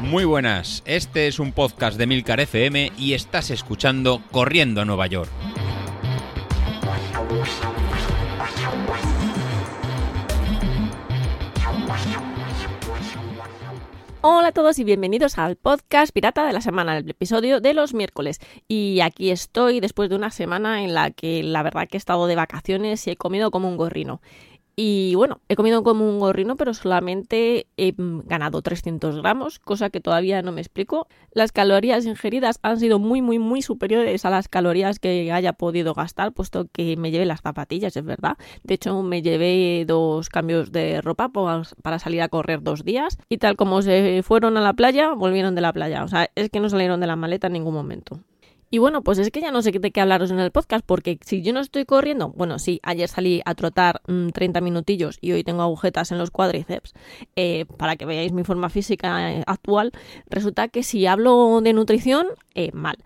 Muy buenas, este es un podcast de Milcar FM y estás escuchando Corriendo a Nueva York. Hola a todos y bienvenidos al podcast Pirata de la Semana, el episodio de los miércoles. Y aquí estoy después de una semana en la que la verdad que he estado de vacaciones y he comido como un gorrino. Y bueno, he comido como un gorrino, pero solamente he ganado 300 gramos, cosa que todavía no me explico. Las calorías ingeridas han sido muy, muy, muy superiores a las calorías que haya podido gastar, puesto que me llevé las zapatillas, es verdad. De hecho, me llevé dos cambios de ropa para salir a correr dos días. Y tal como se fueron a la playa, volvieron de la playa. O sea, es que no salieron de la maleta en ningún momento. Y bueno, pues es que ya no sé de qué hablaros en el podcast, porque si yo no estoy corriendo, bueno, sí, ayer salí a trotar 30 mm, minutillos y hoy tengo agujetas en los cuádriceps, eh, para que veáis mi forma física eh, actual, resulta que si hablo de nutrición, eh, mal,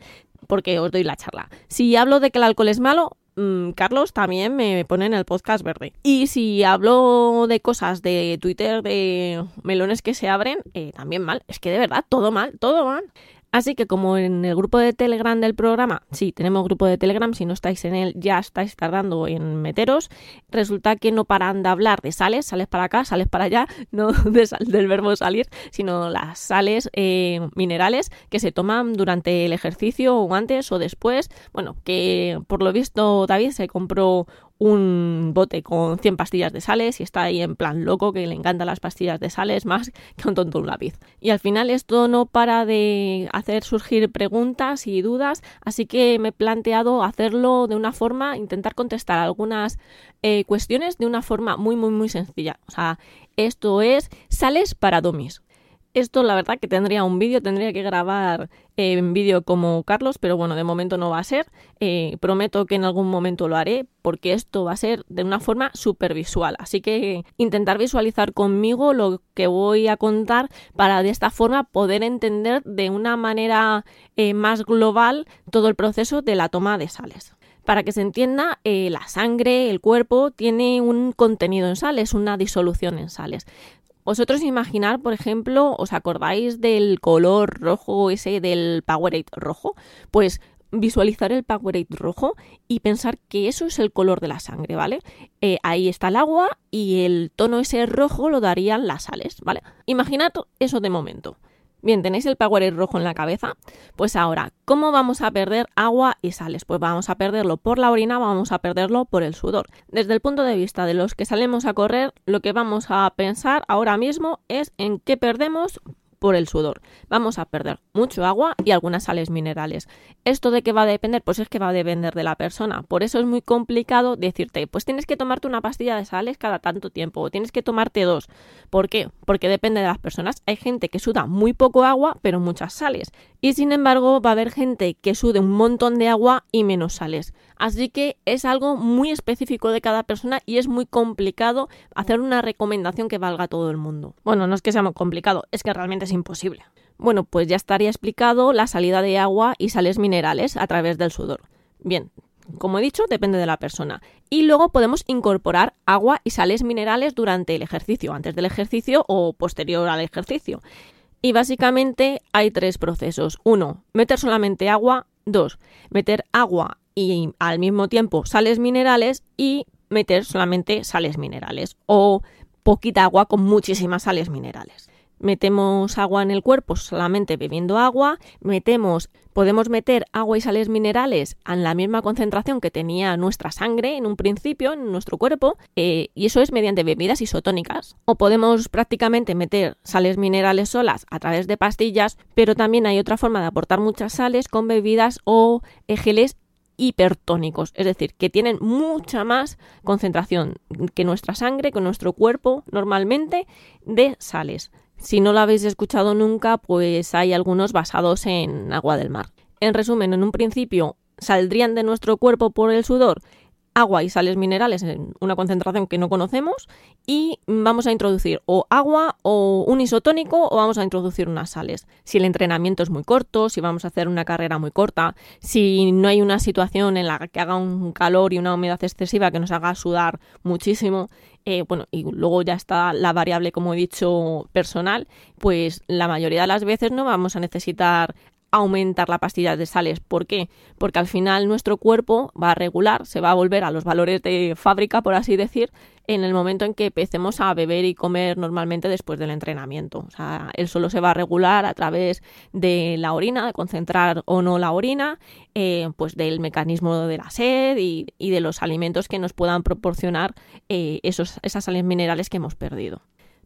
porque os doy la charla. Si hablo de que el alcohol es malo, mm, Carlos también me pone en el podcast verde. Y si hablo de cosas de Twitter, de melones que se abren, también mal. Es que de verdad, todo mal, todo mal. Así que como en el grupo de Telegram del programa, sí, tenemos grupo de Telegram, si no estáis en él ya estáis tardando en meteros, resulta que no paran de hablar de sales, sales para acá, sales para allá, no del verbo salir, sino las sales eh, minerales que se toman durante el ejercicio o antes o después. Bueno, que por lo visto David se compró un bote con 100 pastillas de sales y está ahí en plan loco que le encantan las pastillas de sales más que un tonto un lápiz. Y al final esto no para de hacer surgir preguntas y dudas, así que me he planteado hacerlo de una forma, intentar contestar algunas eh, cuestiones de una forma muy muy muy sencilla. O sea, esto es sales para domis. Esto la verdad que tendría un vídeo, tendría que grabar eh, en vídeo como Carlos, pero bueno, de momento no va a ser. Eh, prometo que en algún momento lo haré porque esto va a ser de una forma súper visual. Así que intentar visualizar conmigo lo que voy a contar para de esta forma poder entender de una manera eh, más global todo el proceso de la toma de sales. Para que se entienda, la sangre, el cuerpo, tiene un contenido en sales, una disolución en sales. Vosotros imaginar, por ejemplo, ¿os acordáis del color rojo ese del Powerade rojo? Pues visualizar el Powerade rojo y pensar que eso es el color de la sangre, ¿vale? Eh, ahí está el agua y el tono ese rojo lo darían las sales, ¿vale? Imaginad eso de momento. Bien, ¿tenéis el Powerade rojo en la cabeza? Pues ahora, ¿cómo vamos a perder agua y sales? Pues vamos a perderlo por la orina, vamos a perderlo por el sudor. Desde el punto de vista de los que salimos a correr, lo que vamos a pensar ahora mismo es en qué perdemos por el sudor. Vamos a perder mucho agua y algunas sales minerales. ¿Esto de qué va a depender? Pues es que va a depender de la persona. Por eso es muy complicado decirte, pues tienes que tomarte una pastilla de sales cada tanto tiempo o tienes que tomarte dos. ¿Por qué? Porque depende de las personas. Hay gente que suda muy poco agua, pero muchas sales. Y sin embargo, va a haber gente que sude un montón de agua y menos sales. Así que es algo muy específico de cada persona y es muy complicado hacer una recomendación que valga a todo el mundo. Bueno, no es que sea muy complicado, es que realmente imposible. Bueno, pues ya estaría explicado la salida de agua y sales minerales a través del sudor. Bien, como he dicho, depende de la persona. Y luego podemos incorporar agua y sales minerales durante el ejercicio, antes del ejercicio o posterior al ejercicio. Y básicamente hay tres procesos. Uno, meter solamente agua. Dos, meter agua y al mismo tiempo sales minerales y meter solamente sales minerales o poquita agua con muchísimas sales minerales metemos agua en el cuerpo solamente bebiendo agua, metemos, podemos meter agua y sales minerales en la misma concentración que tenía nuestra sangre en un principio en nuestro cuerpo, eh, y eso es mediante bebidas isotónicas. O podemos prácticamente meter sales minerales solas a través de pastillas, pero también hay otra forma de aportar muchas sales con bebidas o geles hipertónicos, es decir, que tienen mucha más concentración que nuestra sangre, que nuestro cuerpo normalmente de sales. Si no lo habéis escuchado nunca, pues hay algunos basados en agua del mar. En resumen, en un principio saldrían de nuestro cuerpo por el sudor agua y sales minerales en una concentración que no conocemos y vamos a introducir o agua o un isotónico o vamos a introducir unas sales. Si el entrenamiento es muy corto, si vamos a hacer una carrera muy corta, si no hay una situación en la que haga un calor y una humedad excesiva que nos haga sudar muchísimo, eh, bueno, y luego ya está la variable, como he dicho, personal, pues la mayoría de las veces no vamos a necesitar aumentar la pastilla de sales. ¿Por qué? Porque al final nuestro cuerpo va a regular, se va a volver a los valores de fábrica, por así decir, en el momento en que empecemos a beber y comer normalmente después del entrenamiento. O sea, él solo se va a regular a través de la orina, de concentrar o no la orina, eh, pues del mecanismo de la sed y, de los alimentos que nos puedan proporcionar eh, esos, esas sales minerales que hemos perdido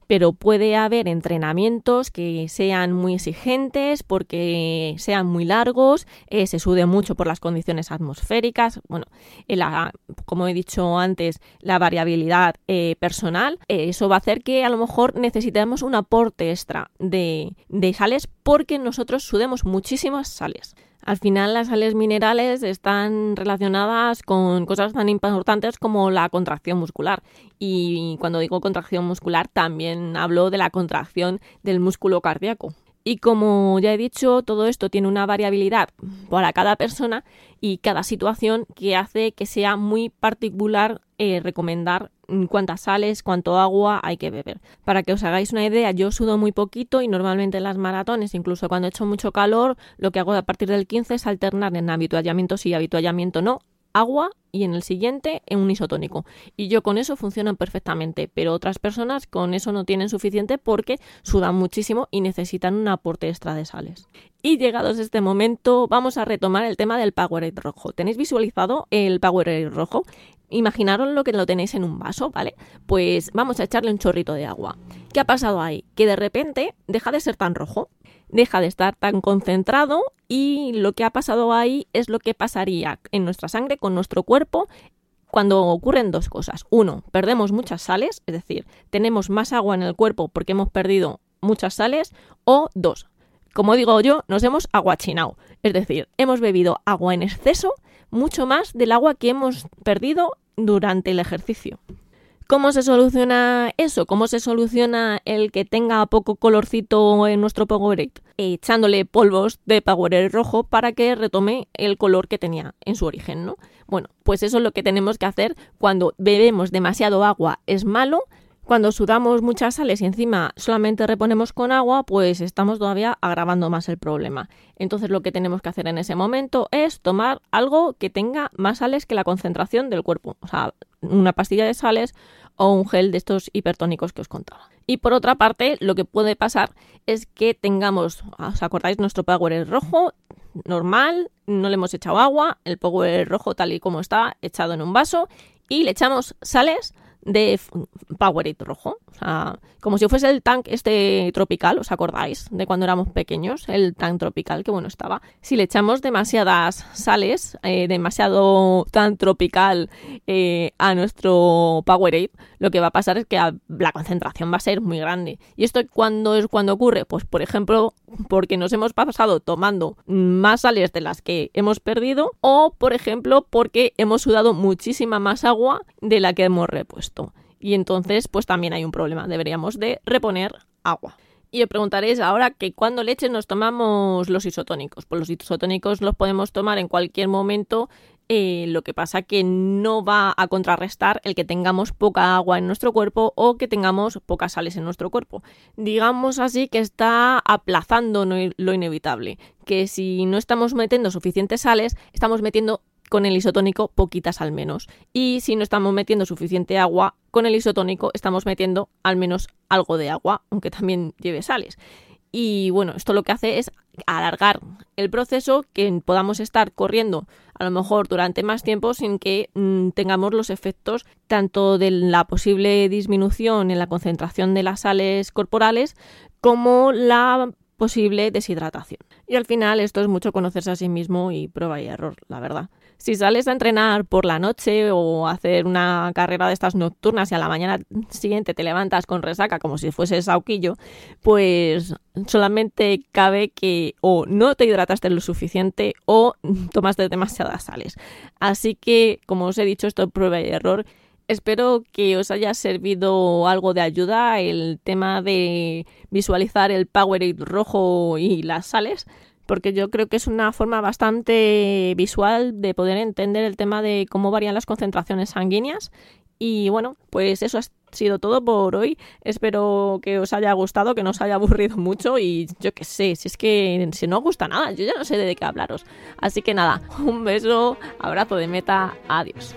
pero puede haber entrenamientos que sean muy exigentes porque sean muy largos, eh, se sude mucho por las condiciones atmosféricas, bueno, la, como he dicho antes, la variabilidad eh, personal, eh, eso va a hacer que a lo mejor necesitemos un aporte extra de sales porque nosotros sudemos muchísimas sales. Al final las sales minerales están relacionadas con cosas tan importantes como la contracción muscular. Y cuando digo contracción muscular también hablo de la contracción del músculo cardíaco. Y como ya he dicho, todo esto tiene una variabilidad para cada persona y cada situación que hace que sea muy particular eh, recomendar cuántas sales, cuánto agua hay que beber. Para que os hagáis una idea, yo sudo muy poquito y normalmente en las maratones, incluso cuando he hecho mucho calor, lo que hago a partir del 15 es alternar en habituallamiento sí, habituallamiento no, agua y en el siguiente en un isotónico. Y yo con eso funcionan perfectamente, pero otras personas con eso no tienen suficiente porque sudan muchísimo y necesitan un aporte extra de sales. Y llegados este momento, vamos a retomar el tema del Powerade rojo. ¿Tenéis visualizado el Powerade rojo? Imaginaros lo que lo tenéis en un vaso, ¿vale? Pues vamos a echarle un chorrito de agua. ¿Qué ha pasado ahí? Que de repente deja de ser tan rojo deja de estar tan concentrado y lo que ha pasado ahí es lo que pasaría en nuestra sangre con nuestro cuerpo cuando ocurren dos cosas. Uno, perdemos muchas sales, es decir, tenemos más agua en el cuerpo porque hemos perdido muchas sales. O dos, como digo yo, nos hemos aguachinado, es decir, hemos bebido agua en exceso, mucho más del agua que hemos perdido durante el ejercicio. ¿Cómo se soluciona eso? ¿Cómo se soluciona el que tenga poco colorcito en nuestro Powerade? Echándole polvos de Powerade rojo para que retome el color que tenía en su origen, ¿no? Bueno, pues eso es lo que tenemos que hacer cuando bebemos demasiado agua. Es malo, cuando sudamos muchas sales y encima solamente reponemos con agua, pues estamos todavía agravando más el problema. Entonces lo que tenemos que hacer en ese momento es tomar algo que tenga más sales que la concentración del cuerpo. O sea, una pastilla de sales o un gel de estos hipertónicos que os contaba. Y por otra parte, lo que puede pasar es que tengamos, ¿os acordáis? Nuestro Power rojo, normal, no le hemos echado agua, el Power rojo tal y como está, echado en un vaso, y le echamos sales de Powerade rojo. Sea, como si fuese el tank este tropical, ¿os acordáis? De cuando éramos pequeños, el tank tropical, que bueno estaba. Si le echamos demasiadas sales, eh, demasiado tan tropical eh, a nuestro Powerade, lo que va a pasar es que la concentración va a ser muy grande. ¿Y esto cuándo es cuando ocurre? Pues por ejemplo, porque nos hemos pasado tomando más sales de las que hemos perdido o por ejemplo porque hemos sudado muchísima más agua de la que hemos repuesto. Y entonces pues también hay un problema, deberíamos de reponer agua. Y os preguntaréis ahora que cuando leche nos tomamos los isotónicos. Pues los isotónicos los podemos tomar en cualquier momento eh, lo que pasa que no va a contrarrestar el que tengamos poca agua en nuestro cuerpo o que tengamos pocas sales en nuestro cuerpo. Digamos así que está aplazando lo inevitable, que si no estamos metiendo suficientes sales, estamos metiendo con el isotónico poquitas al menos. Y si no estamos metiendo suficiente agua, con el isotónico estamos metiendo al menos algo de agua, aunque también lleve sales. Y bueno, esto lo que hace es alargar el proceso, que podamos estar corriendo a lo mejor durante más tiempo sin que mm, tengamos los efectos tanto de la posible disminución en la concentración de las sales corporales como la posible deshidratación. Y al final esto es mucho conocerse a sí mismo y prueba y error, la verdad. Si sales a entrenar por la noche o hacer una carrera de estas nocturnas y a la mañana siguiente te levantas con resaca como si fuese sauquillo, pues solamente cabe que o no te hidrataste lo suficiente o tomaste demasiadas sales. Así que, como os he dicho, esto es prueba y error. Espero que os haya servido algo de ayuda el tema de visualizar el Powerade rojo y las sales porque yo creo que es una forma bastante visual de poder entender el tema de cómo varían las concentraciones sanguíneas. Y bueno, pues eso ha sido todo por hoy. Espero que os haya gustado, que no os haya aburrido mucho y yo qué sé, si es que si no os gusta nada, yo ya no sé de qué hablaros. Así que nada, un beso, abrazo de meta, adiós.